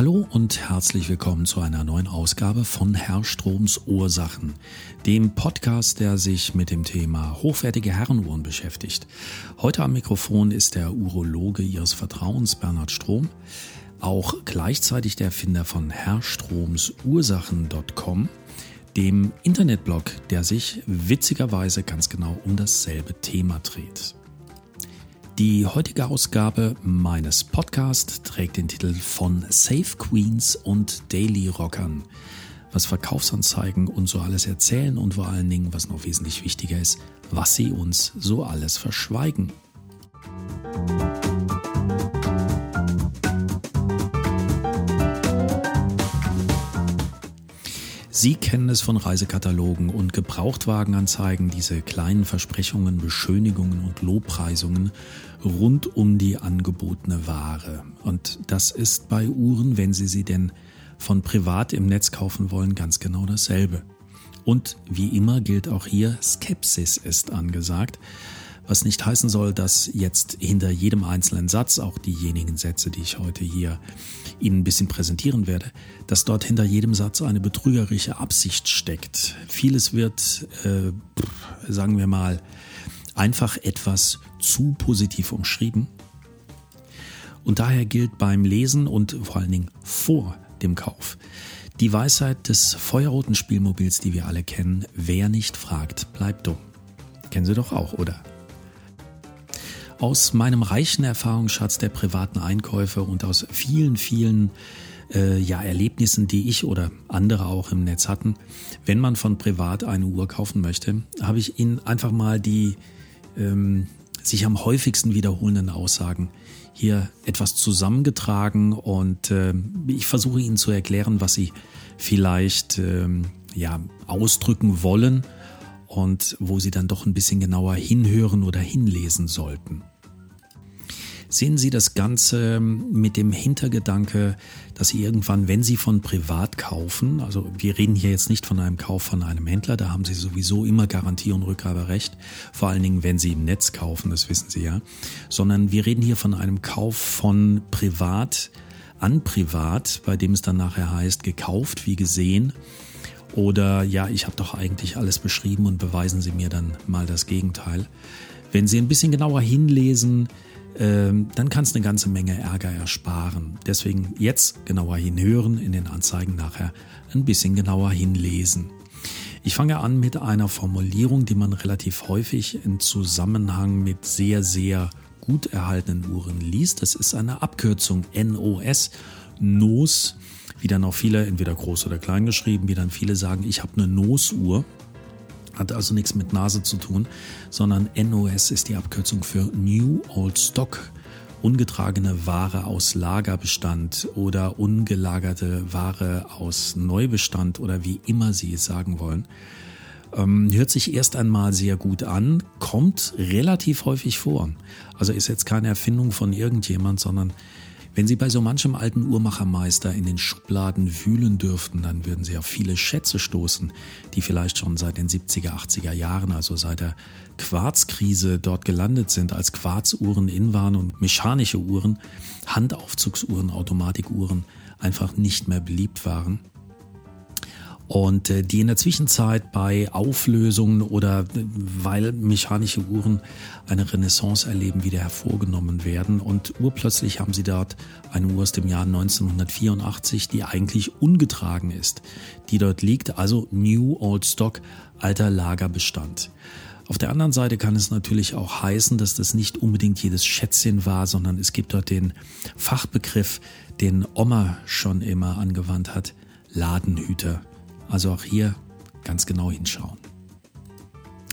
Hallo und herzlich willkommen zu einer neuen Ausgabe von Herr Stroms Ursachen, dem Podcast, der sich mit dem Thema hochwertige Herrenuhren beschäftigt. Heute am Mikrofon ist der Urologe Ihres Vertrauens, Bernhard Strom, auch gleichzeitig der Erfinder von herrstromsursachen.com, dem Internetblog, der sich witzigerweise ganz genau um dasselbe Thema dreht. Die heutige Ausgabe meines Podcasts trägt den Titel von Safe Queens und Daily Rockern. Was Verkaufsanzeigen und so alles erzählen und vor allen Dingen, was noch wesentlich wichtiger ist, was sie uns so alles verschweigen. Sie kennen es von Reisekatalogen und Gebrauchtwagenanzeigen, diese kleinen Versprechungen, Beschönigungen und Lobpreisungen rund um die angebotene Ware. Und das ist bei Uhren, wenn Sie sie denn von privat im Netz kaufen wollen, ganz genau dasselbe. Und wie immer gilt auch hier, Skepsis ist angesagt was nicht heißen soll, dass jetzt hinter jedem einzelnen Satz, auch diejenigen Sätze, die ich heute hier Ihnen ein bisschen präsentieren werde, dass dort hinter jedem Satz eine betrügerische Absicht steckt. Vieles wird, äh, sagen wir mal, einfach etwas zu positiv umschrieben. Und daher gilt beim Lesen und vor allen Dingen vor dem Kauf die Weisheit des feuerroten Spielmobils, die wir alle kennen, wer nicht fragt, bleibt dumm. Kennen Sie doch auch, oder? aus meinem reichen Erfahrungsschatz der privaten Einkäufe und aus vielen, vielen äh, ja, Erlebnissen, die ich oder andere auch im Netz hatten, wenn man von privat eine Uhr kaufen möchte, habe ich Ihnen einfach mal die ähm, sich am häufigsten wiederholenden Aussagen hier etwas zusammengetragen und äh, ich versuche Ihnen zu erklären, was Sie vielleicht ähm, ja, ausdrücken wollen und wo Sie dann doch ein bisschen genauer hinhören oder hinlesen sollten sehen Sie das Ganze mit dem Hintergedanke, dass Sie irgendwann, wenn Sie von privat kaufen, also wir reden hier jetzt nicht von einem Kauf von einem Händler, da haben Sie sowieso immer Garantie und Rückgaberecht, vor allen Dingen, wenn Sie im Netz kaufen, das wissen Sie ja, sondern wir reden hier von einem Kauf von privat an privat, bei dem es dann nachher heißt, gekauft wie gesehen. Oder ja, ich habe doch eigentlich alles beschrieben und beweisen Sie mir dann mal das Gegenteil. Wenn Sie ein bisschen genauer hinlesen, dann kann es eine ganze Menge Ärger ersparen. Deswegen jetzt genauer hinhören, in den Anzeigen nachher ein bisschen genauer hinlesen. Ich fange an mit einer Formulierung, die man relativ häufig im Zusammenhang mit sehr, sehr gut erhaltenen Uhren liest. Das ist eine Abkürzung NOS, NOS, wie dann auch viele entweder groß oder klein geschrieben, wie dann viele sagen, ich habe eine NOS-Uhr. Hat also nichts mit Nase zu tun, sondern NOS ist die Abkürzung für New Old Stock. Ungetragene Ware aus Lagerbestand oder ungelagerte Ware aus Neubestand oder wie immer Sie es sagen wollen. Ähm, hört sich erst einmal sehr gut an, kommt relativ häufig vor. Also ist jetzt keine Erfindung von irgendjemand, sondern wenn Sie bei so manchem alten Uhrmachermeister in den Schubladen wühlen dürften, dann würden Sie auf viele Schätze stoßen, die vielleicht schon seit den 70er, 80er Jahren, also seit der Quarzkrise dort gelandet sind, als Quarzuhren in waren und mechanische Uhren, Handaufzugsuhren, Automatikuhren einfach nicht mehr beliebt waren und äh, die in der Zwischenzeit bei Auflösungen oder äh, weil mechanische Uhren eine Renaissance erleben, wieder hervorgenommen werden. Und urplötzlich haben sie dort eine Uhr aus dem Jahr 1984, die eigentlich ungetragen ist, die dort liegt, also New Old Stock, alter Lagerbestand. Auf der anderen Seite kann es natürlich auch heißen, dass das nicht unbedingt jedes Schätzchen war, sondern es gibt dort den Fachbegriff, den Oma schon immer angewandt hat, Ladenhüter. Also auch hier ganz genau hinschauen.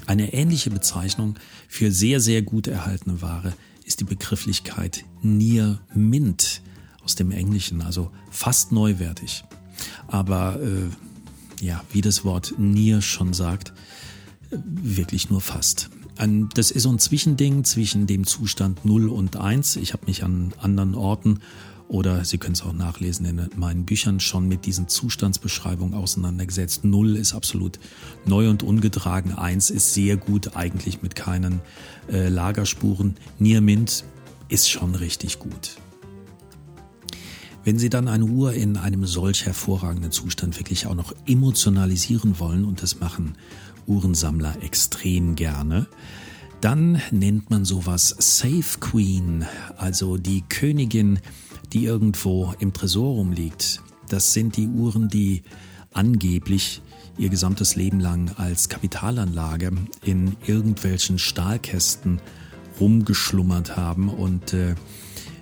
Eine ähnliche Bezeichnung für sehr, sehr gut erhaltene Ware ist die Begrifflichkeit Near Mint aus dem Englischen, also fast neuwertig. Aber äh, ja, wie das Wort Near schon sagt, wirklich nur fast. Ein, das ist so ein Zwischending zwischen dem Zustand 0 und 1. Ich habe mich an anderen Orten oder Sie können es auch nachlesen in meinen Büchern schon mit diesen Zustandsbeschreibungen auseinandergesetzt. Null ist absolut neu und ungetragen. Eins ist sehr gut, eigentlich mit keinen äh, Lagerspuren. Near Mint ist schon richtig gut. Wenn Sie dann eine Uhr in einem solch hervorragenden Zustand wirklich auch noch emotionalisieren wollen, und das machen Uhrensammler extrem gerne, dann nennt man sowas Safe Queen, also die Königin, die irgendwo im Tresor rumliegt. Das sind die Uhren, die angeblich ihr gesamtes Leben lang als Kapitalanlage in irgendwelchen Stahlkästen rumgeschlummert haben und äh,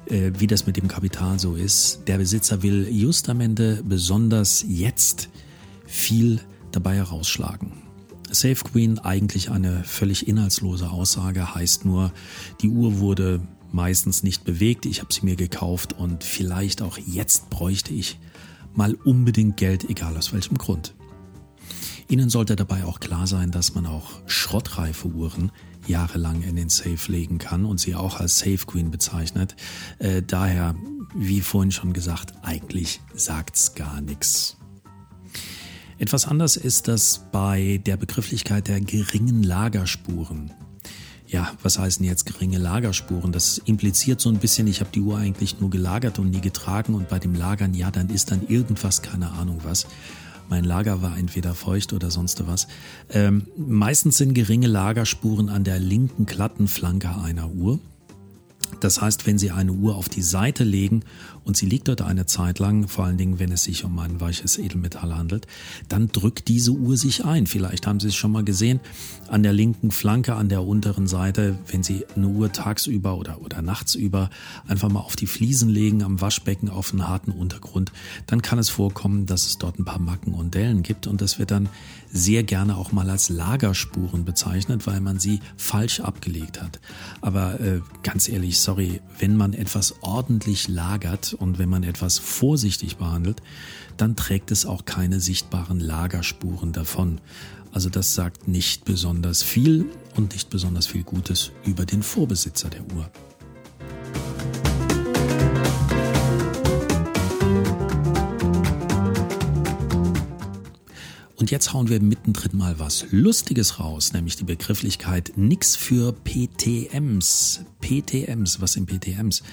äh, wie das mit dem Kapital so ist. Der Besitzer will just am Ende besonders jetzt viel dabei herausschlagen. Safe Queen eigentlich eine völlig inhaltslose Aussage, heißt nur, die Uhr wurde meistens nicht bewegt, ich habe sie mir gekauft und vielleicht auch jetzt bräuchte ich mal unbedingt Geld, egal aus welchem Grund. Ihnen sollte dabei auch klar sein, dass man auch schrottreife Uhren jahrelang in den Safe legen kann und sie auch als Safe Queen bezeichnet. Äh, daher, wie vorhin schon gesagt, eigentlich sagt's gar nichts. Etwas anders ist das bei der Begrifflichkeit der geringen Lagerspuren. Ja, was heißen jetzt geringe Lagerspuren? Das impliziert so ein bisschen, ich habe die Uhr eigentlich nur gelagert und nie getragen und bei dem Lagern, ja, dann ist dann irgendwas, keine Ahnung was. Mein Lager war entweder feucht oder sonst was. Ähm, meistens sind geringe Lagerspuren an der linken glatten Flanke einer Uhr. Das heißt, wenn Sie eine Uhr auf die Seite legen und sie liegt dort eine Zeit lang, vor allen Dingen, wenn es sich um ein weiches Edelmetall handelt, dann drückt diese Uhr sich ein. Vielleicht haben Sie es schon mal gesehen, an der linken Flanke, an der unteren Seite, wenn Sie eine Uhr tagsüber oder, oder nachtsüber einfach mal auf die Fliesen legen, am Waschbecken auf einen harten Untergrund, dann kann es vorkommen, dass es dort ein paar Macken und Dellen gibt und das wird dann sehr gerne auch mal als Lagerspuren bezeichnet, weil man sie falsch abgelegt hat. Aber äh, ganz ehrlich, sorry, wenn man etwas ordentlich lagert und wenn man etwas vorsichtig behandelt, dann trägt es auch keine sichtbaren Lagerspuren davon. Also das sagt nicht besonders viel und nicht besonders viel Gutes über den Vorbesitzer der Uhr. Und jetzt hauen wir mittendrin mal was Lustiges raus, nämlich die Begrifflichkeit nix für PTMs. PTMs, was sind PTMs?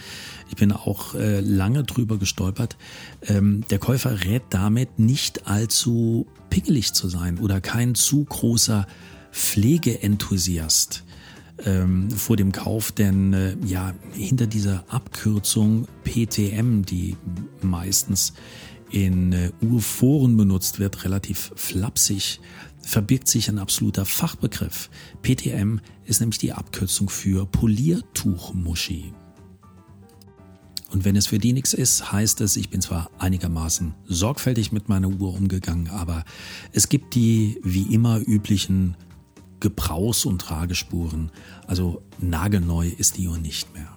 Ich bin auch äh, lange drüber gestolpert. Ähm, der Käufer rät damit nicht allzu pingelig zu sein oder kein zu großer Pflegeenthusiast ähm, vor dem Kauf, denn äh, ja, hinter dieser Abkürzung PTM, die meistens in äh, Urforen benutzt wird, relativ flapsig, verbirgt sich ein absoluter Fachbegriff. PTM ist nämlich die Abkürzung für Poliertuchmuschi. Und wenn es für die nichts ist, heißt es, ich bin zwar einigermaßen sorgfältig mit meiner Uhr umgegangen, aber es gibt die wie immer üblichen Gebrauchs- und Tragespuren. Also nagelneu ist die Uhr nicht mehr.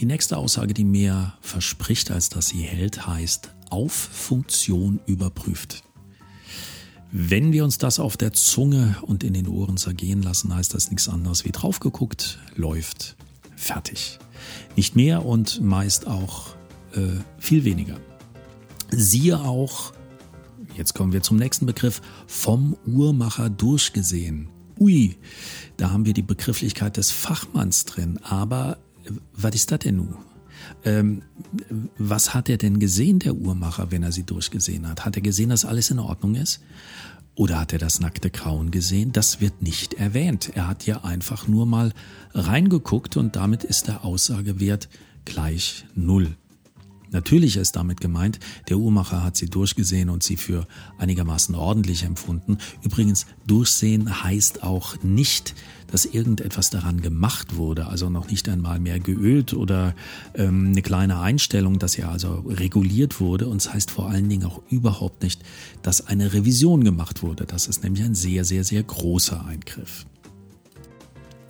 Die nächste Aussage, die mehr verspricht, als dass sie hält, heißt auf Funktion überprüft. Wenn wir uns das auf der Zunge und in den Ohren zergehen lassen, heißt das nichts anderes wie drauf geguckt, läuft, fertig. Nicht mehr und meist auch äh, viel weniger. Siehe auch, jetzt kommen wir zum nächsten Begriff, vom Uhrmacher durchgesehen. Ui, da haben wir die Begrifflichkeit des Fachmanns drin, aber was ist das denn nun? Ähm, was hat er denn gesehen, der Uhrmacher, wenn er sie durchgesehen hat? Hat er gesehen, dass alles in Ordnung ist? Oder hat er das nackte Grauen gesehen? Das wird nicht erwähnt. Er hat ja einfach nur mal reingeguckt und damit ist der Aussagewert gleich Null. Natürlich ist damit gemeint, der Uhrmacher hat sie durchgesehen und sie für einigermaßen ordentlich empfunden. Übrigens, durchsehen heißt auch nicht, dass irgendetwas daran gemacht wurde, also noch nicht einmal mehr geölt oder ähm, eine kleine Einstellung, dass ja also reguliert wurde. Und es heißt vor allen Dingen auch überhaupt nicht, dass eine Revision gemacht wurde. Das ist nämlich ein sehr, sehr, sehr großer Eingriff.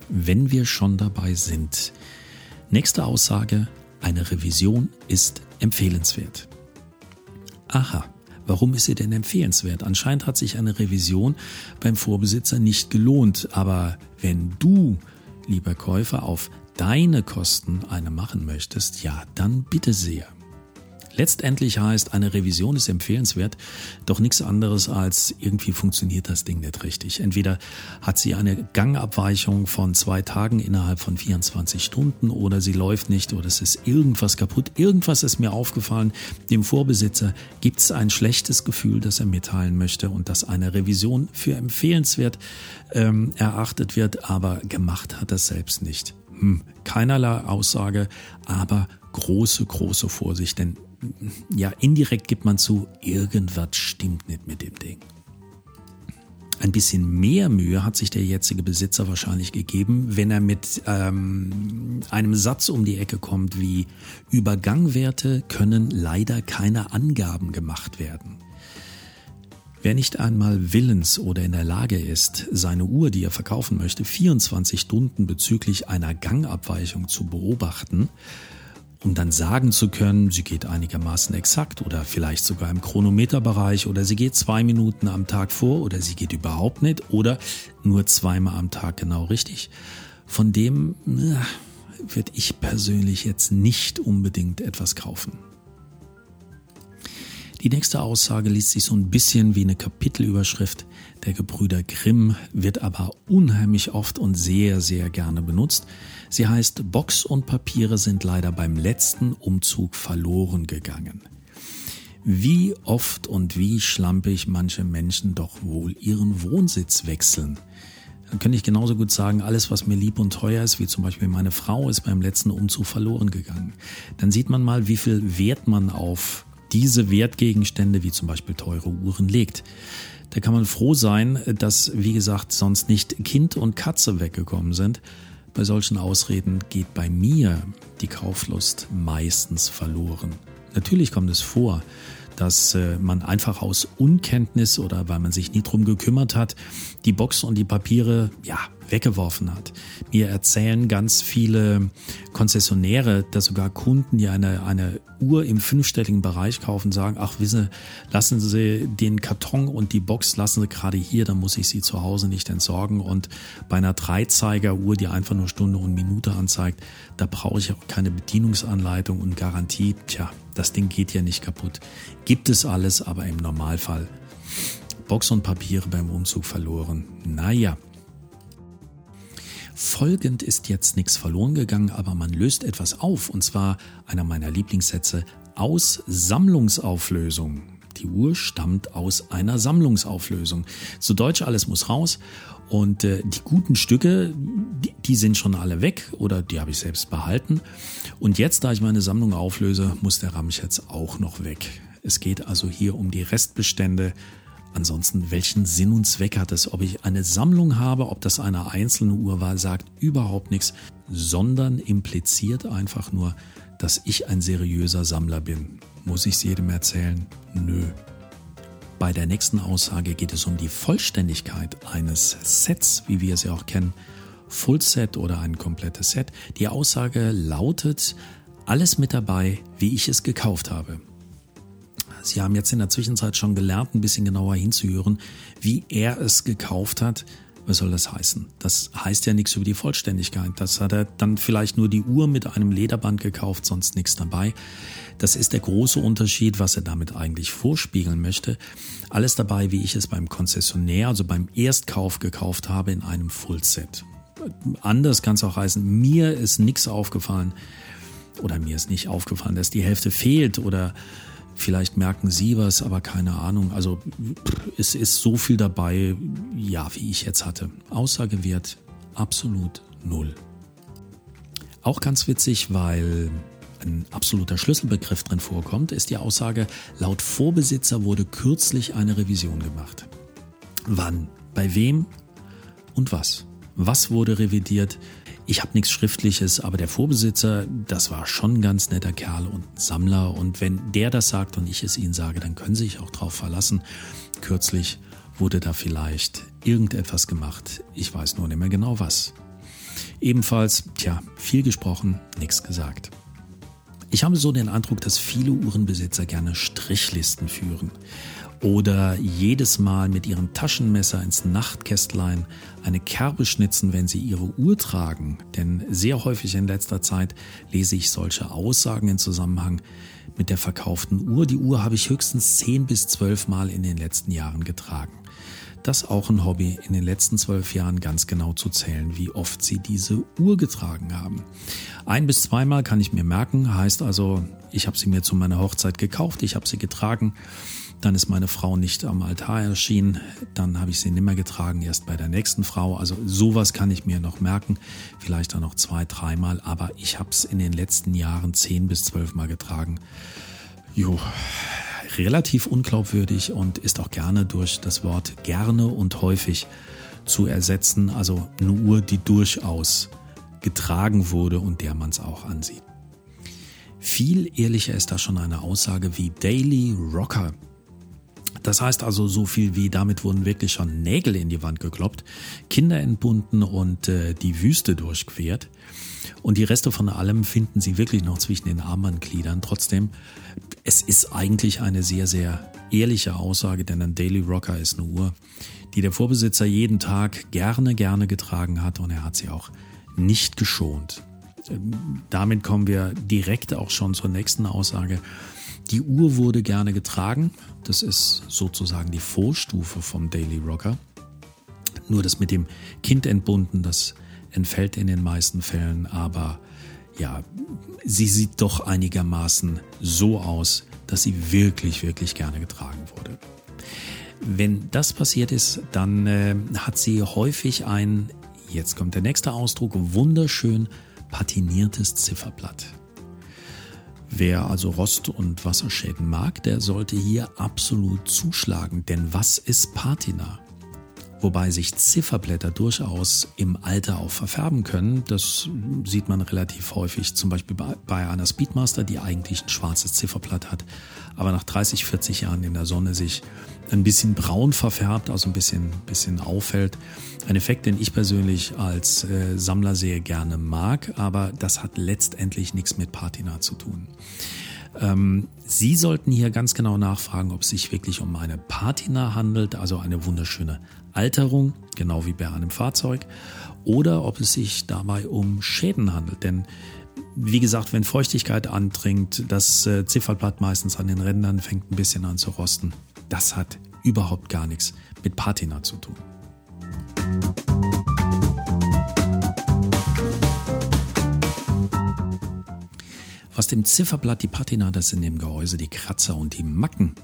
Wenn wir schon dabei sind, nächste Aussage, eine Revision ist empfehlenswert. Aha, warum ist sie denn empfehlenswert? Anscheinend hat sich eine Revision beim Vorbesitzer nicht gelohnt, aber wenn du, lieber Käufer, auf deine Kosten eine machen möchtest, ja, dann bitte sehr. Letztendlich heißt, eine Revision ist empfehlenswert, doch nichts anderes als irgendwie funktioniert das Ding nicht richtig. Entweder hat sie eine Gangabweichung von zwei Tagen innerhalb von 24 Stunden oder sie läuft nicht oder es ist irgendwas kaputt. Irgendwas ist mir aufgefallen. Dem Vorbesitzer gibt es ein schlechtes Gefühl, das er mitteilen möchte und dass eine Revision für empfehlenswert ähm, erachtet wird, aber gemacht hat er selbst nicht. Hm, keinerlei Aussage, aber große, große Vorsicht, denn ja, indirekt gibt man zu, irgendwas stimmt nicht mit dem Ding. Ein bisschen mehr Mühe hat sich der jetzige Besitzer wahrscheinlich gegeben, wenn er mit ähm, einem Satz um die Ecke kommt wie über Gangwerte können leider keine Angaben gemacht werden. Wer nicht einmal willens oder in der Lage ist, seine Uhr, die er verkaufen möchte, 24 Stunden bezüglich einer Gangabweichung zu beobachten, um dann sagen zu können, sie geht einigermaßen exakt oder vielleicht sogar im Chronometerbereich oder sie geht zwei Minuten am Tag vor oder sie geht überhaupt nicht oder nur zweimal am Tag genau richtig. Von dem äh, würde ich persönlich jetzt nicht unbedingt etwas kaufen. Die nächste Aussage liest sich so ein bisschen wie eine Kapitelüberschrift der Gebrüder Grimm, wird aber unheimlich oft und sehr, sehr gerne benutzt. Sie heißt, Box und Papiere sind leider beim letzten Umzug verloren gegangen. Wie oft und wie schlampig manche Menschen doch wohl ihren Wohnsitz wechseln. Dann könnte ich genauso gut sagen, alles, was mir lieb und teuer ist, wie zum Beispiel meine Frau, ist beim letzten Umzug verloren gegangen. Dann sieht man mal, wie viel Wert man auf diese Wertgegenstände, wie zum Beispiel teure Uhren, legt. Da kann man froh sein, dass, wie gesagt, sonst nicht Kind und Katze weggekommen sind. Bei solchen Ausreden geht bei mir die Kauflust meistens verloren. Natürlich kommt es vor, dass äh, man einfach aus Unkenntnis oder weil man sich nie drum gekümmert hat, die Box und die Papiere, ja, weggeworfen hat. Mir erzählen ganz viele Konzessionäre, dass sogar Kunden, die eine, eine Uhr im fünfstelligen Bereich kaufen, sagen, ach wisse, lassen Sie den Karton und die Box lassen Sie gerade hier, dann muss ich sie zu Hause nicht entsorgen. Und bei einer Dreizeiger-Uhr, die einfach nur Stunde und Minute anzeigt, da brauche ich auch keine Bedienungsanleitung und Garantie. Tja, das Ding geht ja nicht kaputt. Gibt es alles, aber im Normalfall Box und Papiere beim Umzug verloren. Naja, Folgend ist jetzt nichts verloren gegangen, aber man löst etwas auf, und zwar einer meiner Lieblingssätze aus Sammlungsauflösung. Die Uhr stammt aus einer Sammlungsauflösung. Zu Deutsch alles muss raus und äh, die guten Stücke, die, die sind schon alle weg oder die habe ich selbst behalten. Und jetzt, da ich meine Sammlung auflöse, muss der Ramsch jetzt auch noch weg. Es geht also hier um die Restbestände Ansonsten, welchen Sinn und Zweck hat es? Ob ich eine Sammlung habe, ob das eine einzelne Uhr war, sagt überhaupt nichts, sondern impliziert einfach nur, dass ich ein seriöser Sammler bin. Muss ich es jedem erzählen? Nö. Bei der nächsten Aussage geht es um die Vollständigkeit eines Sets, wie wir es ja auch kennen. Full Set oder ein komplettes Set. Die Aussage lautet, alles mit dabei, wie ich es gekauft habe. Sie haben jetzt in der Zwischenzeit schon gelernt, ein bisschen genauer hinzuhören, wie er es gekauft hat. Was soll das heißen? Das heißt ja nichts über die Vollständigkeit. Das hat er dann vielleicht nur die Uhr mit einem Lederband gekauft, sonst nichts dabei. Das ist der große Unterschied, was er damit eigentlich vorspiegeln möchte. Alles dabei, wie ich es beim Konzessionär, also beim Erstkauf gekauft habe, in einem Fullset. Anders kann es auch heißen, mir ist nichts aufgefallen oder mir ist nicht aufgefallen, dass die Hälfte fehlt oder Vielleicht merken Sie was, aber keine Ahnung. Also es ist so viel dabei, ja, wie ich jetzt hatte. Aussagewert absolut null. Auch ganz witzig, weil ein absoluter Schlüsselbegriff drin vorkommt, ist die Aussage, laut Vorbesitzer wurde kürzlich eine Revision gemacht. Wann? Bei wem? Und was? Was wurde revidiert? Ich habe nichts Schriftliches, aber der Vorbesitzer, das war schon ein ganz netter Kerl und Sammler. Und wenn der das sagt und ich es Ihnen sage, dann können Sie sich auch drauf verlassen. Kürzlich wurde da vielleicht irgendetwas gemacht. Ich weiß nur nicht mehr genau was. Ebenfalls, tja, viel gesprochen, nichts gesagt. Ich habe so den Eindruck, dass viele Uhrenbesitzer gerne Strichlisten führen. Oder jedes Mal mit ihrem Taschenmesser ins Nachtkästlein eine Kerbe schnitzen, wenn sie ihre Uhr tragen. Denn sehr häufig in letzter Zeit lese ich solche Aussagen in Zusammenhang mit der verkauften Uhr. Die Uhr habe ich höchstens zehn bis zwölf Mal in den letzten Jahren getragen. Das auch ein Hobby, in den letzten zwölf Jahren ganz genau zu zählen, wie oft sie diese Uhr getragen haben. Ein bis zweimal kann ich mir merken, heißt also, ich habe sie mir zu meiner Hochzeit gekauft, ich habe sie getragen dann ist meine Frau nicht am Altar erschienen. Dann habe ich sie nimmer getragen, erst bei der nächsten Frau. Also sowas kann ich mir noch merken. Vielleicht auch noch zwei, dreimal. Aber ich habe es in den letzten Jahren zehn bis zwölf Mal getragen. Jo, relativ unglaubwürdig und ist auch gerne durch das Wort gerne und häufig zu ersetzen. Also eine Uhr, die durchaus getragen wurde und der man es auch ansieht. Viel ehrlicher ist da schon eine Aussage wie Daily Rocker. Das heißt also so viel wie damit wurden wirklich schon Nägel in die Wand gekloppt, Kinder entbunden und äh, die Wüste durchquert. Und die Reste von allem finden Sie wirklich noch zwischen den Armbandgliedern. Trotzdem, es ist eigentlich eine sehr, sehr ehrliche Aussage, denn ein Daily Rocker ist eine Uhr, die der Vorbesitzer jeden Tag gerne, gerne getragen hat und er hat sie auch nicht geschont. Ähm, damit kommen wir direkt auch schon zur nächsten Aussage. Die Uhr wurde gerne getragen. Das ist sozusagen die Vorstufe vom Daily Rocker. Nur das mit dem Kind entbunden, das entfällt in den meisten Fällen, aber ja, sie sieht doch einigermaßen so aus, dass sie wirklich, wirklich gerne getragen wurde. Wenn das passiert ist, dann äh, hat sie häufig ein, jetzt kommt der nächste Ausdruck, wunderschön patiniertes Zifferblatt. Wer also Rost- und Wasserschäden mag, der sollte hier absolut zuschlagen, denn was ist Patina? Wobei sich Zifferblätter durchaus im Alter auch verfärben können. Das sieht man relativ häufig, zum Beispiel bei einer Speedmaster, die eigentlich ein schwarzes Zifferblatt hat, aber nach 30, 40 Jahren in der Sonne sich ein bisschen braun verfärbt, also ein bisschen, bisschen auffällt. Ein Effekt, den ich persönlich als äh, Sammler sehr gerne mag, aber das hat letztendlich nichts mit Patina zu tun. Ähm, Sie sollten hier ganz genau nachfragen, ob es sich wirklich um eine Patina handelt, also eine wunderschöne Alterung, genau wie bei einem Fahrzeug, oder ob es sich dabei um Schäden handelt. Denn wie gesagt, wenn Feuchtigkeit andringt, das äh, Zifferblatt meistens an den Rändern fängt ein bisschen an zu rosten. Das hat überhaupt gar nichts mit Patina zu tun. Was dem Zifferblatt die Patina, das in dem Gehäuse die Kratzer und die Macken.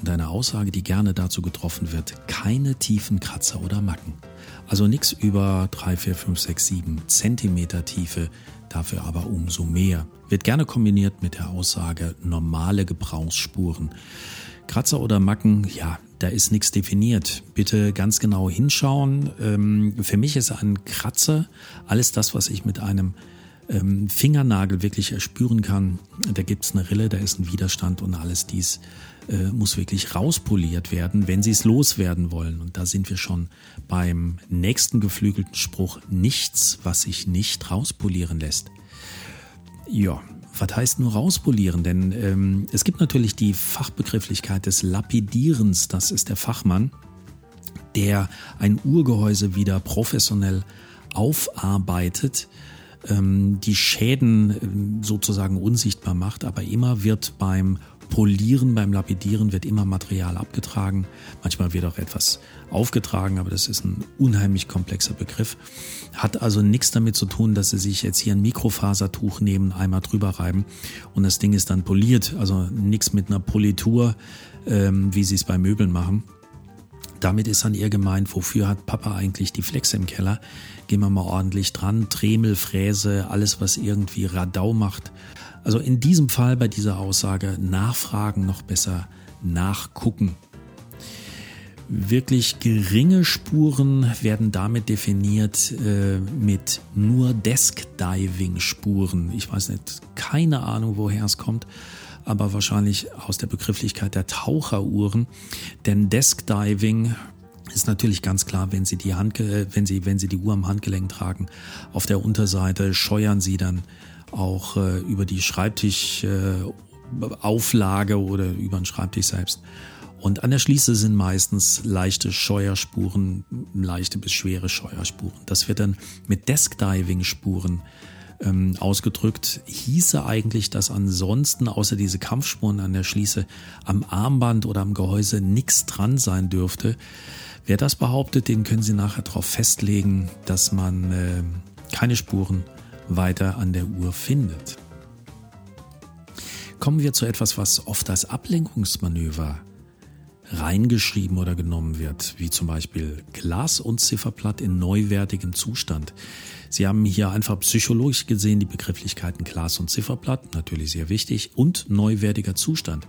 Und eine Aussage, die gerne dazu getroffen wird, keine tiefen Kratzer oder Macken. Also nichts über 3, 4, 5, 6, 7 Zentimeter Tiefe, dafür aber umso mehr. Wird gerne kombiniert mit der Aussage normale Gebrauchsspuren. Kratzer oder Macken, ja, da ist nichts definiert. Bitte ganz genau hinschauen. Ähm, für mich ist ein Kratzer alles das, was ich mit einem ähm, Fingernagel wirklich erspüren kann. Da gibt's eine Rille, da ist ein Widerstand und alles dies äh, muss wirklich rauspoliert werden, wenn Sie es loswerden wollen. Und da sind wir schon beim nächsten geflügelten Spruch, nichts, was sich nicht rauspolieren lässt. Ja, was heißt nur rauspolieren? Denn ähm, es gibt natürlich die Fachbegrifflichkeit des Lapidierens. Das ist der Fachmann, der ein Urgehäuse wieder professionell aufarbeitet, ähm, die Schäden ähm, sozusagen unsichtbar macht. Aber immer wird beim Polieren, beim Lapidieren wird immer Material abgetragen. Manchmal wird auch etwas aufgetragen, aber das ist ein unheimlich komplexer Begriff. Hat also nichts damit zu tun, dass Sie sich jetzt hier ein Mikrofasertuch nehmen, einmal drüber reiben und das Ding ist dann poliert. Also nichts mit einer Politur, ähm, wie Sie es bei Möbeln machen. Damit ist dann eher gemeint, wofür hat Papa eigentlich die Flexe im Keller? Gehen wir mal ordentlich dran, Dremel, Fräse, alles was irgendwie Radau macht also in diesem Fall bei dieser Aussage nachfragen, noch besser nachgucken. Wirklich geringe Spuren werden damit definiert äh, mit nur Desk-Diving-Spuren. Ich weiß nicht, keine Ahnung, woher es kommt, aber wahrscheinlich aus der Begrifflichkeit der Taucheruhren. Denn Desk-Diving ist natürlich ganz klar, wenn Sie die Hand, wenn Sie, wenn Sie die Uhr am Handgelenk tragen, auf der Unterseite scheuern Sie dann auch äh, über die Schreibtischauflage äh, oder über den Schreibtisch selbst. Und an der Schließe sind meistens leichte Scheuerspuren, leichte bis schwere Scheuerspuren. Das wird dann mit Desk-Diving-Spuren ähm, ausgedrückt. Hieße eigentlich, dass ansonsten außer diese Kampfspuren an der Schließe am Armband oder am Gehäuse nichts dran sein dürfte. Wer das behauptet, den können Sie nachher darauf festlegen, dass man äh, keine Spuren weiter an der Uhr findet. Kommen wir zu etwas, was oft als Ablenkungsmanöver reingeschrieben oder genommen wird, wie zum Beispiel Glas und Zifferblatt in neuwertigem Zustand. Sie haben hier einfach psychologisch gesehen die Begrifflichkeiten Glas und Zifferblatt, natürlich sehr wichtig, und neuwertiger Zustand.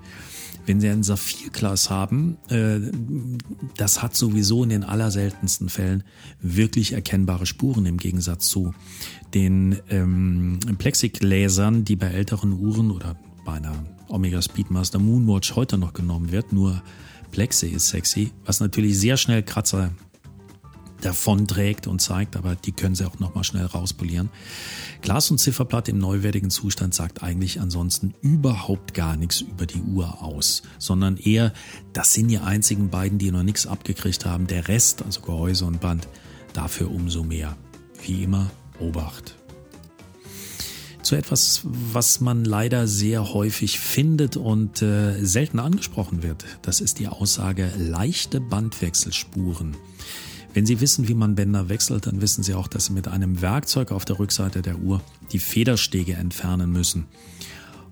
Wenn Sie ein Saphirglas haben, äh, das hat sowieso in den allerseltensten Fällen wirklich erkennbare Spuren im Gegensatz zu den ähm, Plexigläsern, die bei älteren Uhren oder bei einer Omega Speedmaster Moonwatch heute noch genommen wird. Nur Plexi ist sexy, was natürlich sehr schnell Kratzer davon trägt und zeigt, aber die können sie auch nochmal schnell rauspolieren. Glas- und Zifferblatt im neuwertigen Zustand sagt eigentlich ansonsten überhaupt gar nichts über die Uhr aus, sondern eher, das sind die einzigen beiden, die noch nichts abgekriegt haben. Der Rest, also Gehäuse und Band, dafür umso mehr. Wie immer, Obacht. Zu etwas, was man leider sehr häufig findet und äh, selten angesprochen wird. Das ist die Aussage leichte Bandwechselspuren. Wenn Sie wissen, wie man Bänder wechselt, dann wissen Sie auch, dass Sie mit einem Werkzeug auf der Rückseite der Uhr die Federstege entfernen müssen.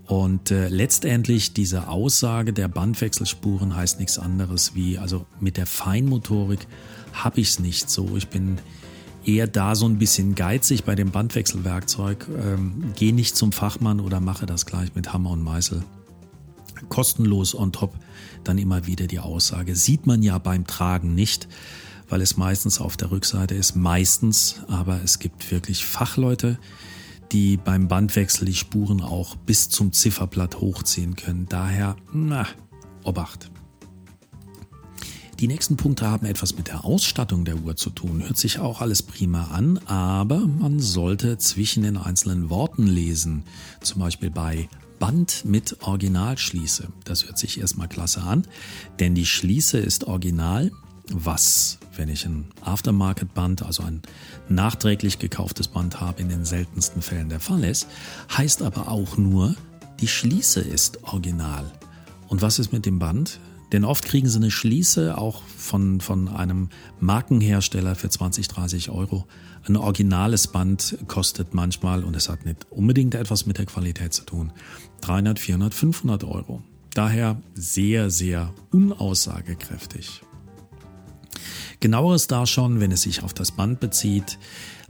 Und äh, letztendlich diese Aussage der Bandwechselspuren heißt nichts anderes wie, also mit der Feinmotorik habe ich es nicht so. Ich bin eher da so ein bisschen geizig bei dem Bandwechselwerkzeug. Ähm, Gehe nicht zum Fachmann oder mache das gleich mit Hammer und Meißel. Kostenlos on top dann immer wieder die Aussage. Sieht man ja beim Tragen nicht weil es meistens auf der Rückseite ist. Meistens, aber es gibt wirklich Fachleute, die beim Bandwechsel die Spuren auch bis zum Zifferblatt hochziehen können. Daher, na, Obacht. Die nächsten Punkte haben etwas mit der Ausstattung der Uhr zu tun. Hört sich auch alles prima an, aber man sollte zwischen den einzelnen Worten lesen. Zum Beispiel bei Band mit Originalschließe. Das hört sich erstmal klasse an, denn die Schließe ist original, was, wenn ich ein Aftermarket-Band, also ein nachträglich gekauftes Band habe, in den seltensten Fällen der Fall ist, heißt aber auch nur, die Schließe ist original. Und was ist mit dem Band? Denn oft kriegen sie eine Schließe auch von, von einem Markenhersteller für 20, 30 Euro. Ein originales Band kostet manchmal, und es hat nicht unbedingt etwas mit der Qualität zu tun, 300, 400, 500 Euro. Daher sehr, sehr unaussagekräftig. Genaueres da schon, wenn es sich auf das Band bezieht.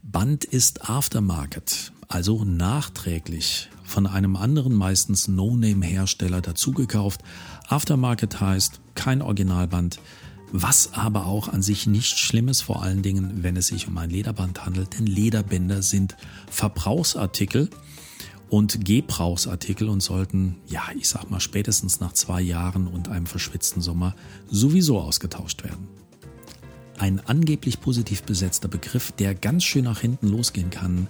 Band ist Aftermarket, also nachträglich von einem anderen, meistens No-Name-Hersteller dazugekauft. Aftermarket heißt kein Originalband, was aber auch an sich nicht schlimm ist, vor allen Dingen, wenn es sich um ein Lederband handelt, denn Lederbänder sind Verbrauchsartikel und Gebrauchsartikel und sollten, ja, ich sag mal, spätestens nach zwei Jahren und einem verschwitzten Sommer sowieso ausgetauscht werden ein angeblich positiv besetzter Begriff, der ganz schön nach hinten losgehen kann,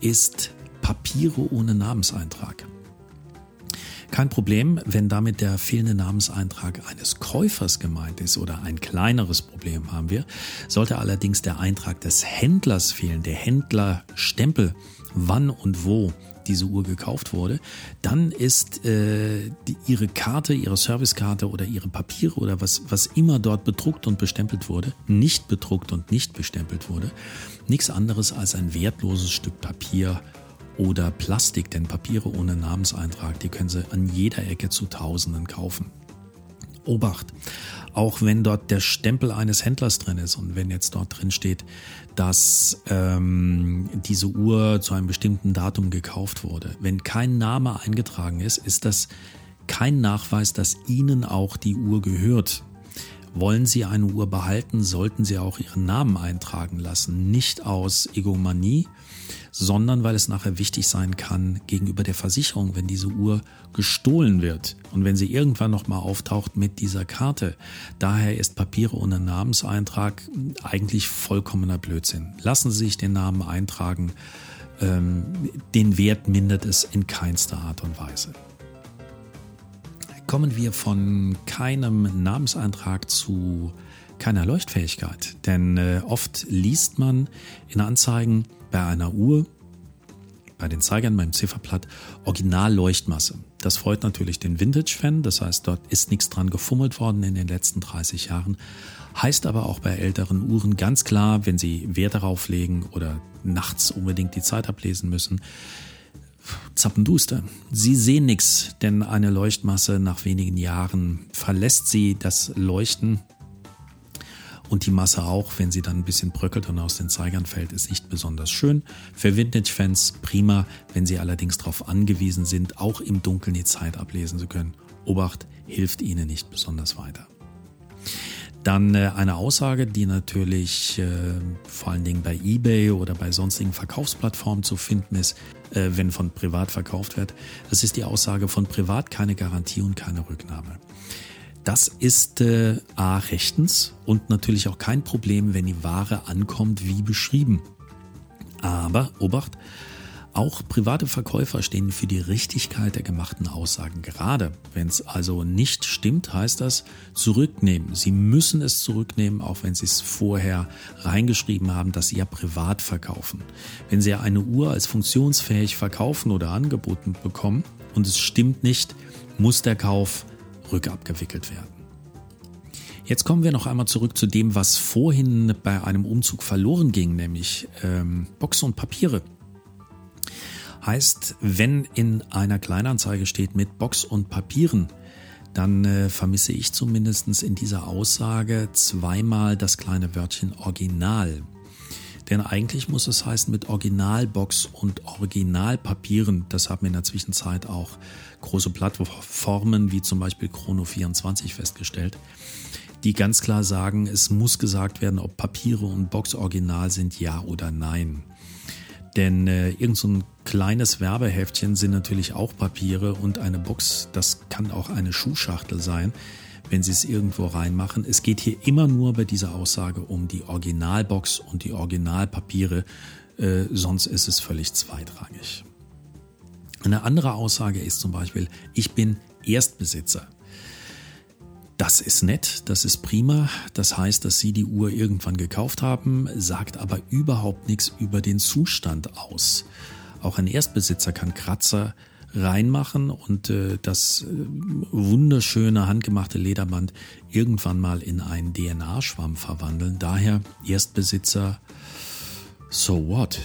ist Papiere ohne Namenseintrag. Kein Problem, wenn damit der fehlende Namenseintrag eines Käufers gemeint ist oder ein kleineres Problem haben wir. Sollte allerdings der Eintrag des Händlers fehlen, der Händlerstempel, wann und wo diese Uhr gekauft wurde, dann ist äh, die, ihre Karte, ihre Servicekarte oder ihre Papiere oder was, was immer dort bedruckt und bestempelt wurde, nicht bedruckt und nicht bestempelt wurde, nichts anderes als ein wertloses Stück Papier oder Plastik, denn Papiere ohne Namenseintrag, die können Sie an jeder Ecke zu Tausenden kaufen. Obacht, auch wenn dort der Stempel eines Händlers drin ist und wenn jetzt dort drin steht, dass ähm, diese Uhr zu einem bestimmten Datum gekauft wurde, wenn kein Name eingetragen ist, ist das kein Nachweis, dass Ihnen auch die Uhr gehört. Wollen Sie eine Uhr behalten, sollten Sie auch Ihren Namen eintragen lassen. Nicht aus Egomanie, sondern weil es nachher wichtig sein kann gegenüber der Versicherung, wenn diese Uhr gestohlen wird und wenn sie irgendwann nochmal auftaucht mit dieser Karte. Daher ist Papiere ohne Namenseintrag eigentlich vollkommener Blödsinn. Lassen Sie sich den Namen eintragen. Ähm, den Wert mindert es in keinster Art und Weise. kommen wir von keinem Namenseintrag zu keiner Leuchtfähigkeit. Denn äh, oft liest man in Anzeigen bei einer Uhr, bei den Zeigern beim Zifferblatt, Original-Leuchtmasse. Das freut natürlich den Vintage-Fan, das heißt, dort ist nichts dran gefummelt worden in den letzten 30 Jahren. Heißt aber auch bei älteren Uhren ganz klar, wenn Sie Wert darauf legen oder nachts unbedingt die Zeit ablesen müssen, zappenduster. Sie sehen nichts, denn eine Leuchtmasse nach wenigen Jahren verlässt sie das Leuchten und die Masse auch, wenn sie dann ein bisschen bröckelt und aus den Zeigern fällt, ist nicht besonders schön. Für Vintage-Fans prima, wenn sie allerdings darauf angewiesen sind, auch im Dunkeln die Zeit ablesen zu können. Obacht, hilft ihnen nicht besonders weiter. Dann äh, eine Aussage, die natürlich äh, vor allen Dingen bei eBay oder bei sonstigen Verkaufsplattformen zu finden ist, äh, wenn von privat verkauft wird. Das ist die Aussage von privat keine Garantie und keine Rücknahme. Das ist äh, A rechtens und natürlich auch kein Problem, wenn die Ware ankommt wie beschrieben. Aber, Obacht, auch private Verkäufer stehen für die Richtigkeit der gemachten Aussagen. Gerade wenn es also nicht stimmt, heißt das zurücknehmen. Sie müssen es zurücknehmen, auch wenn Sie es vorher reingeschrieben haben, dass Sie ja privat verkaufen. Wenn Sie ja eine Uhr als funktionsfähig verkaufen oder angeboten bekommen und es stimmt nicht, muss der Kauf rückabgewickelt werden. Jetzt kommen wir noch einmal zurück zu dem, was vorhin bei einem Umzug verloren ging, nämlich ähm, Box und Papiere. Heißt, wenn in einer Kleinanzeige steht mit Box und Papieren, dann äh, vermisse ich zumindest in dieser Aussage zweimal das kleine Wörtchen Original. Denn eigentlich muss es heißen mit Originalbox und Originalpapieren. Das haben in der Zwischenzeit auch große Plattformen wie zum Beispiel Chrono24 festgestellt, die ganz klar sagen, es muss gesagt werden, ob Papiere und Box original sind, ja oder nein. Denn äh, irgend so ein kleines Werbeheftchen sind natürlich auch Papiere und eine Box, das kann auch eine Schuhschachtel sein, wenn Sie es irgendwo reinmachen. Es geht hier immer nur bei dieser Aussage um die Originalbox und die Originalpapiere, äh, sonst ist es völlig zweitrangig. Eine andere Aussage ist zum Beispiel, ich bin Erstbesitzer. Das ist nett, das ist prima. Das heißt, dass Sie die Uhr irgendwann gekauft haben, sagt aber überhaupt nichts über den Zustand aus. Auch ein Erstbesitzer kann Kratzer reinmachen und äh, das äh, wunderschöne handgemachte Lederband irgendwann mal in einen DNA-Schwamm verwandeln. Daher Erstbesitzer, so what?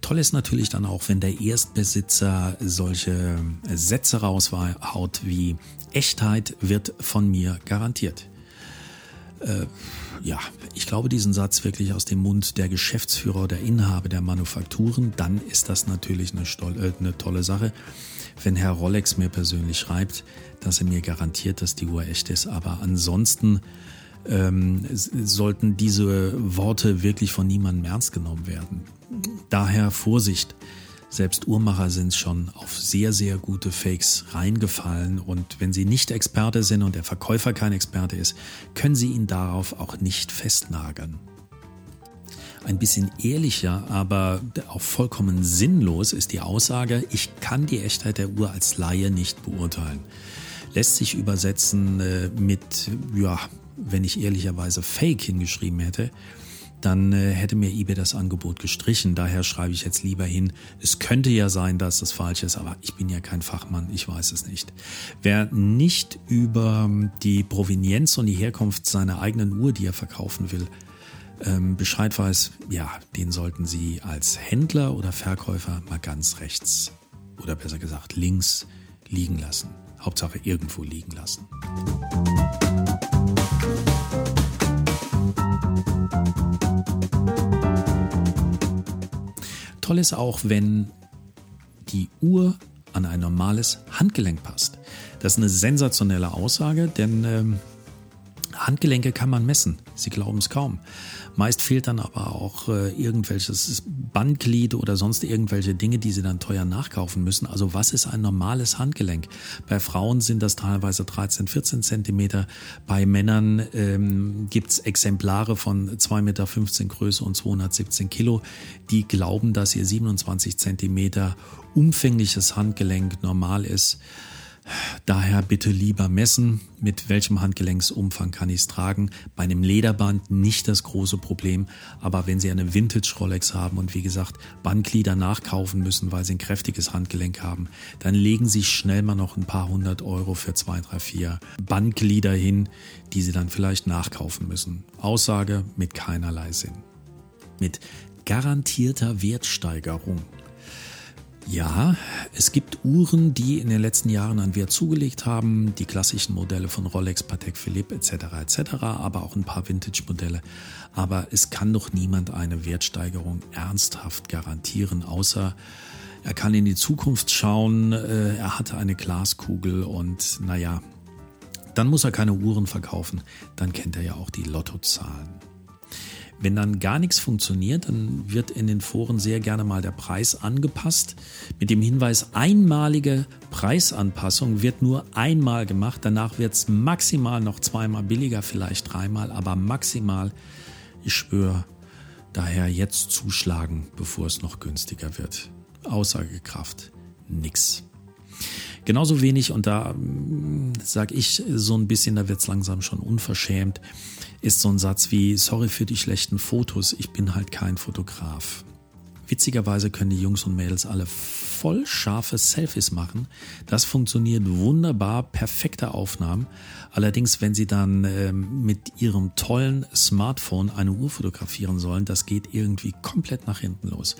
Toll ist natürlich dann auch, wenn der Erstbesitzer solche Sätze raushaut wie Echtheit wird von mir garantiert. Äh, ja, ich glaube diesen Satz wirklich aus dem Mund der Geschäftsführer oder Inhaber der Manufakturen, dann ist das natürlich eine, äh, eine tolle Sache. Wenn Herr Rolex mir persönlich schreibt, dass er mir garantiert, dass die Uhr echt ist, aber ansonsten ähm, sollten diese Worte wirklich von niemandem ernst genommen werden. Daher Vorsicht. Selbst Uhrmacher sind schon auf sehr, sehr gute Fakes reingefallen und wenn sie nicht Experte sind und der Verkäufer kein Experte ist, können sie ihn darauf auch nicht festnageln. Ein bisschen ehrlicher, aber auch vollkommen sinnlos ist die Aussage, ich kann die Echtheit der Uhr als Laie nicht beurteilen. Lässt sich übersetzen äh, mit, ja, wenn ich ehrlicherweise Fake hingeschrieben hätte, dann äh, hätte mir eBay das Angebot gestrichen. Daher schreibe ich jetzt lieber hin, es könnte ja sein, dass das falsch ist, aber ich bin ja kein Fachmann, ich weiß es nicht. Wer nicht über die Provenienz und die Herkunft seiner eigenen Uhr, die er verkaufen will, ähm, Bescheid weiß, ja, den sollten Sie als Händler oder Verkäufer mal ganz rechts oder besser gesagt links liegen lassen. Hauptsache irgendwo liegen lassen. Toll ist auch, wenn die Uhr an ein normales Handgelenk passt. Das ist eine sensationelle Aussage, denn ähm, Handgelenke kann man messen. Sie glauben es kaum. Meist fehlt dann aber auch äh, irgendwelches Bandglied oder sonst irgendwelche Dinge, die sie dann teuer nachkaufen müssen. Also was ist ein normales Handgelenk? Bei Frauen sind das teilweise 13, 14 Zentimeter. Bei Männern ähm, gibt's Exemplare von 2,15 Meter Größe und 217 Kilo, die glauben, dass ihr 27 Zentimeter umfängliches Handgelenk normal ist. Daher bitte lieber messen, mit welchem Handgelenksumfang kann ich es tragen. Bei einem Lederband nicht das große Problem, aber wenn Sie eine Vintage Rolex haben und wie gesagt Bandglieder nachkaufen müssen, weil Sie ein kräftiges Handgelenk haben, dann legen Sie schnell mal noch ein paar hundert Euro für zwei, drei, vier Bandglieder hin, die Sie dann vielleicht nachkaufen müssen. Aussage mit keinerlei Sinn. Mit garantierter Wertsteigerung. Ja, es gibt Uhren, die in den letzten Jahren an Wert zugelegt haben, die klassischen Modelle von Rolex, Patek Philippe etc. etc., aber auch ein paar Vintage-Modelle. Aber es kann doch niemand eine Wertsteigerung ernsthaft garantieren, außer er kann in die Zukunft schauen, äh, er hatte eine Glaskugel und naja, dann muss er keine Uhren verkaufen, dann kennt er ja auch die Lottozahlen. Wenn dann gar nichts funktioniert, dann wird in den Foren sehr gerne mal der Preis angepasst. Mit dem Hinweis, einmalige Preisanpassung wird nur einmal gemacht. Danach wird es maximal noch zweimal billiger, vielleicht dreimal, aber maximal, ich schwöre, daher jetzt zuschlagen, bevor es noch günstiger wird. Aussagekraft, nix. Genauso wenig, und da mm, sage ich so ein bisschen, da wird es langsam schon unverschämt, ist so ein Satz wie, sorry für die schlechten Fotos, ich bin halt kein Fotograf. Witzigerweise können die Jungs und Mädels alle voll scharfe Selfies machen. Das funktioniert wunderbar, perfekte Aufnahmen. Allerdings, wenn sie dann äh, mit ihrem tollen Smartphone eine Uhr fotografieren sollen, das geht irgendwie komplett nach hinten los.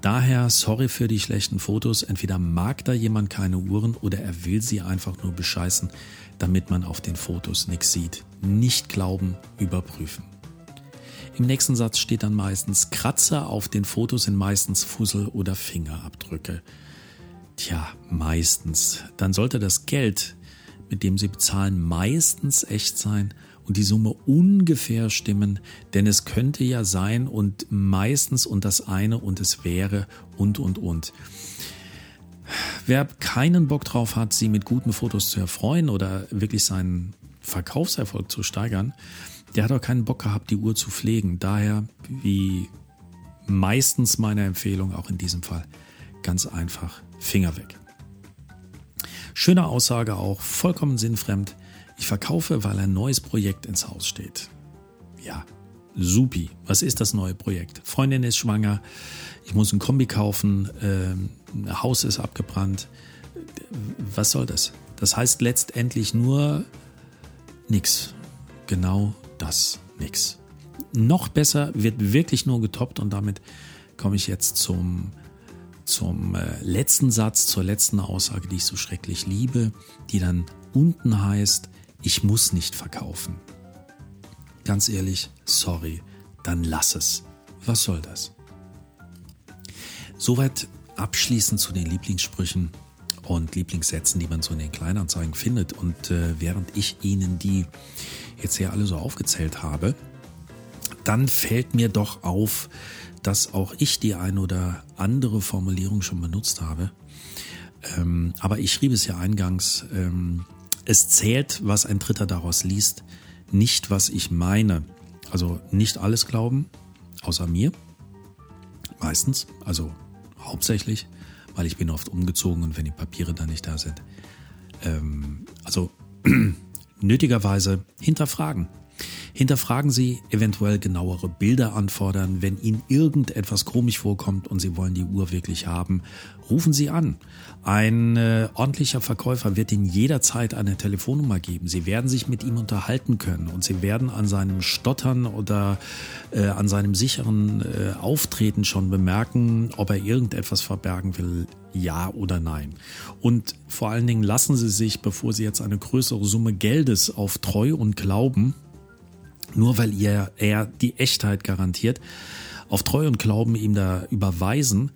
Daher sorry für die schlechten Fotos. Entweder mag da jemand keine Uhren oder er will sie einfach nur bescheißen, damit man auf den Fotos nichts sieht. Nicht glauben, überprüfen. Im nächsten Satz steht dann meistens Kratzer auf den Fotos sind meistens Fussel oder Fingerabdrücke. Tja, meistens. Dann sollte das Geld, mit dem Sie bezahlen, meistens echt sein und die Summe ungefähr stimmen, denn es könnte ja sein und meistens und das eine und es wäre und und und. Wer keinen Bock drauf hat, sie mit guten Fotos zu erfreuen oder wirklich seinen Verkaufserfolg zu steigern, der hat auch keinen Bock gehabt, die Uhr zu pflegen. Daher, wie meistens meine Empfehlung, auch in diesem Fall, ganz einfach Finger weg. Schöne Aussage auch, vollkommen sinnfremd. Ich verkaufe, weil ein neues Projekt ins Haus steht. Ja, supi. Was ist das neue Projekt? Freundin ist schwanger, ich muss ein Kombi kaufen, äh, ein Haus ist abgebrannt. Was soll das? Das heißt letztendlich nur nichts. Genau das nix. Noch besser wird wirklich nur getoppt und damit komme ich jetzt zum, zum äh, letzten Satz, zur letzten Aussage, die ich so schrecklich liebe, die dann unten heißt, ich muss nicht verkaufen. Ganz ehrlich, sorry, dann lass es. Was soll das? Soweit abschließend zu den Lieblingssprüchen und Lieblingssätzen, die man so in den Kleinanzeigen findet. Und äh, während ich Ihnen die jetzt hier alle so aufgezählt habe, dann fällt mir doch auf, dass auch ich die ein oder andere Formulierung schon benutzt habe. Ähm, aber ich schrieb es ja eingangs, ähm, es zählt, was ein Dritter daraus liest, nicht was ich meine. Also nicht alles glauben, außer mir. Meistens, also hauptsächlich, weil ich bin oft umgezogen und wenn die Papiere dann nicht da sind. Ähm, also nötigerweise hinterfragen. Hinterfragen Sie eventuell genauere Bilder anfordern, wenn Ihnen irgendetwas komisch vorkommt und Sie wollen die Uhr wirklich haben. Rufen Sie an. Ein äh, ordentlicher Verkäufer wird Ihnen jederzeit eine Telefonnummer geben. Sie werden sich mit ihm unterhalten können und Sie werden an seinem Stottern oder äh, an seinem sicheren äh, Auftreten schon bemerken, ob er irgendetwas verbergen will, ja oder nein. Und vor allen Dingen lassen Sie sich, bevor Sie jetzt eine größere Summe Geldes auf Treu und Glauben nur weil ihr er die Echtheit garantiert, auf Treu und Glauben ihm da überweisen,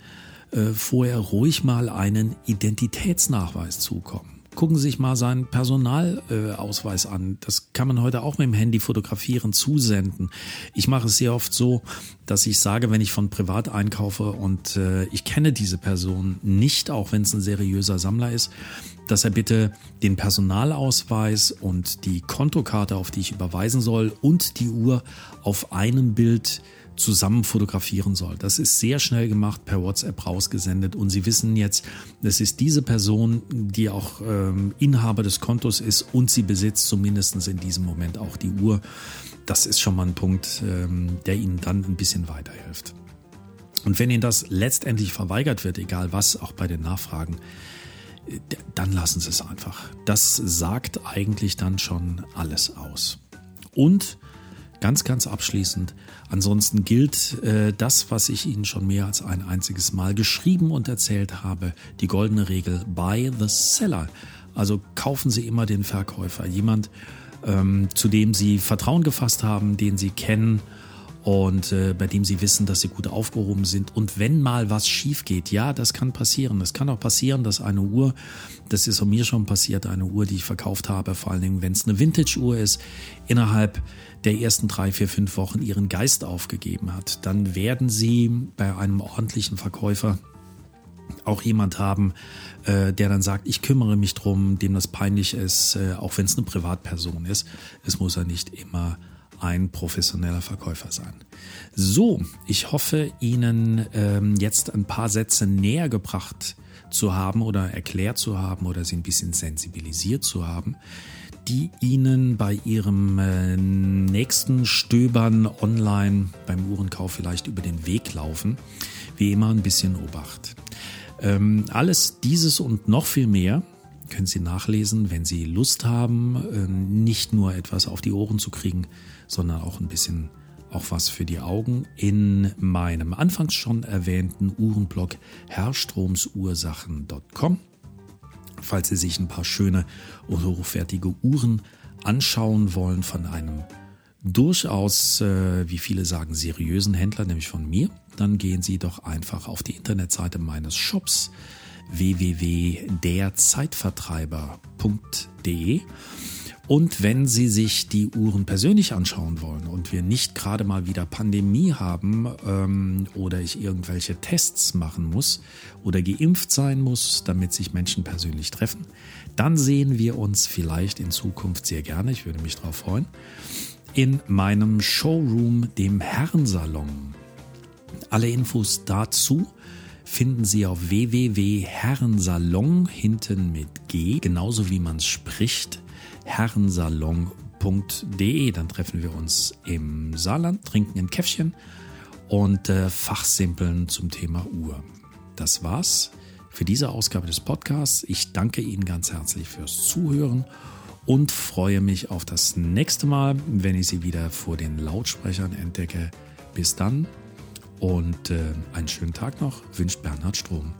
äh, vorher ruhig mal einen Identitätsnachweis zukommen. Gucken Sie sich mal seinen Personalausweis äh, an. Das kann man heute auch mit dem Handy fotografieren, zusenden. Ich mache es sehr oft so, dass ich sage, wenn ich von privat einkaufe und äh, ich kenne diese Person nicht, auch wenn es ein seriöser Sammler ist, dass er bitte den Personalausweis und die Kontokarte, auf die ich überweisen soll, und die Uhr auf einem Bild zusammen fotografieren soll. Das ist sehr schnell gemacht, per WhatsApp rausgesendet und Sie wissen jetzt, es ist diese Person, die auch ähm, Inhaber des Kontos ist und sie besitzt zumindest in diesem Moment auch die Uhr. Das ist schon mal ein Punkt, ähm, der Ihnen dann ein bisschen weiterhilft. Und wenn Ihnen das letztendlich verweigert wird, egal was, auch bei den Nachfragen, äh, dann lassen Sie es einfach. Das sagt eigentlich dann schon alles aus. Und ganz, ganz abschließend, ansonsten gilt äh, das, was ich Ihnen schon mehr als ein einziges Mal geschrieben und erzählt habe, die goldene Regel, buy the seller. Also kaufen Sie immer den Verkäufer, jemand, ähm, zu dem Sie Vertrauen gefasst haben, den Sie kennen und äh, bei dem sie wissen, dass sie gut aufgehoben sind. Und wenn mal was schief geht, ja, das kann passieren. Es kann auch passieren, dass eine Uhr, das ist mir schon passiert, eine Uhr, die ich verkauft habe, vor allen Dingen, wenn es eine Vintage-Uhr ist, innerhalb der ersten drei, vier, fünf Wochen ihren Geist aufgegeben hat. Dann werden sie bei einem ordentlichen Verkäufer auch jemand haben, äh, der dann sagt, ich kümmere mich drum, dem das peinlich ist, äh, auch wenn es eine Privatperson ist. Es muss ja nicht immer ein professioneller Verkäufer sein. So, ich hoffe, Ihnen ähm, jetzt ein paar Sätze näher gebracht zu haben oder erklärt zu haben oder Sie ein bisschen sensibilisiert zu haben, die Ihnen bei Ihrem äh, nächsten Stöbern online beim Uhrenkauf vielleicht über den Weg laufen. Wie immer ein bisschen Obacht. Ähm, alles dieses und noch viel mehr können Sie nachlesen, wenn Sie Lust haben, äh, nicht nur etwas auf die Ohren zu kriegen, sondern auch ein bisschen auch was für die Augen in meinem anfangs schon erwähnten Uhrenblog herrstromsursachen.com. Falls Sie sich ein paar schöne und hochwertige Uhren anschauen wollen von einem durchaus, äh, wie viele sagen, seriösen Händler, nämlich von mir, dann gehen Sie doch einfach auf die Internetseite meines Shops www.derzeitvertreiber.de und wenn Sie sich die Uhren persönlich anschauen wollen und wir nicht gerade mal wieder Pandemie haben ähm, oder ich irgendwelche Tests machen muss oder geimpft sein muss, damit sich Menschen persönlich treffen, dann sehen wir uns vielleicht in Zukunft sehr gerne, ich würde mich darauf freuen, in meinem Showroom, dem Herrensalon. Alle Infos dazu finden Sie auf www.herrensalon hinten mit G, genauso wie man es spricht, herrensalon.de. Dann treffen wir uns im Saarland, trinken ein Käffchen und äh, fachsimpeln zum Thema Uhr. Das war's für diese Ausgabe des Podcasts. Ich danke Ihnen ganz herzlich fürs Zuhören und freue mich auf das nächste Mal, wenn ich Sie wieder vor den Lautsprechern entdecke. Bis dann und äh, einen schönen Tag noch, wünscht Bernhard Strom.